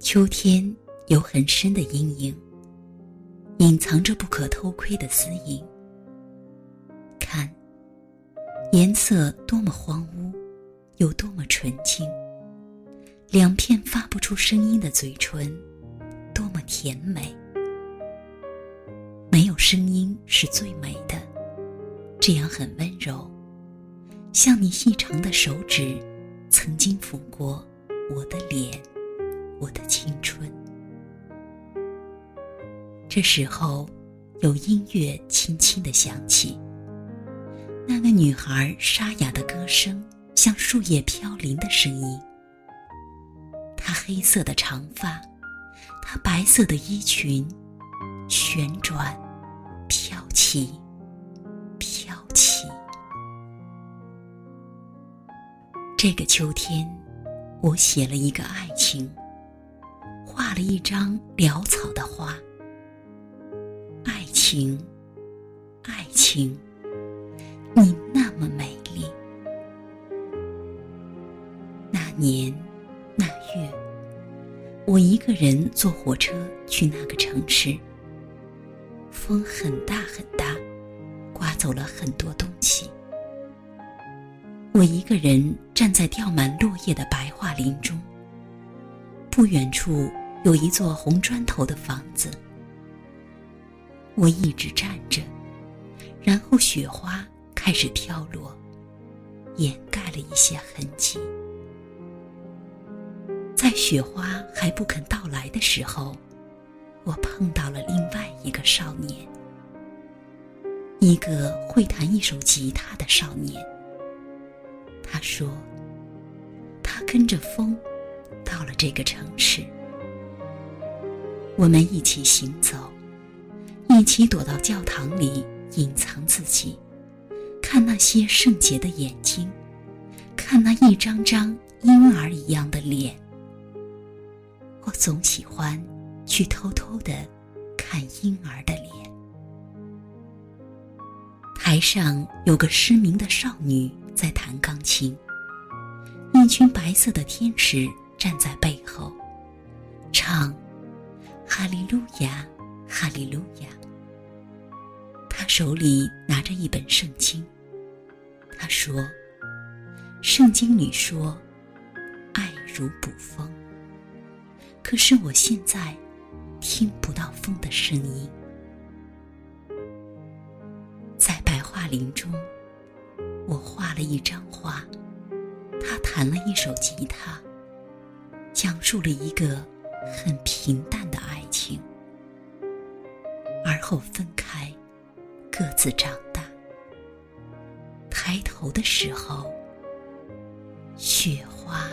秋天有很深的阴影，隐藏着不可偷窥的私隐。看，颜色多么荒芜，有多么纯净。两片发不出声音的嘴唇，多么甜美。没有声音是最美的，这样很温柔，像你细长的手指，曾经抚过我的脸，我的青春。这时候，有音乐轻轻的响起。那个女孩沙哑的歌声，像树叶飘零的声音。她黑色的长发，她白色的衣裙，旋转，飘起，飘起。这个秋天，我写了一个爱情，一张潦草的画。爱情，爱情。你那么美丽。那年那月，我一个人坐火车去那个城市。风很大很大，刮走了很多东西。我一个人站在掉满落叶的白桦林中。不远处有一座红砖头的房子。我一直站着，然后雪花。开始飘落，掩盖了一些痕迹。在雪花还不肯到来的时候，我碰到了另外一个少年，一个会弹一首吉他的少年。他说：“他跟着风到了这个城市。”我们一起行走，一起躲到教堂里隐藏自己。看那些圣洁的眼睛，看那一张张婴儿一样的脸。我总喜欢去偷偷的看婴儿的脸。台上有个失明的少女在弹钢琴，一群白色的天使站在背后，唱“哈利路亚，哈利路亚”。他手里拿着一本圣经。他说：“圣经里说，爱如捕风。可是我现在听不到风的声音。在白桦林中，我画了一张画，他弹了一首吉他，讲述了一个很平淡的情，而后分开，各自长大。”抬头的时候，雪花。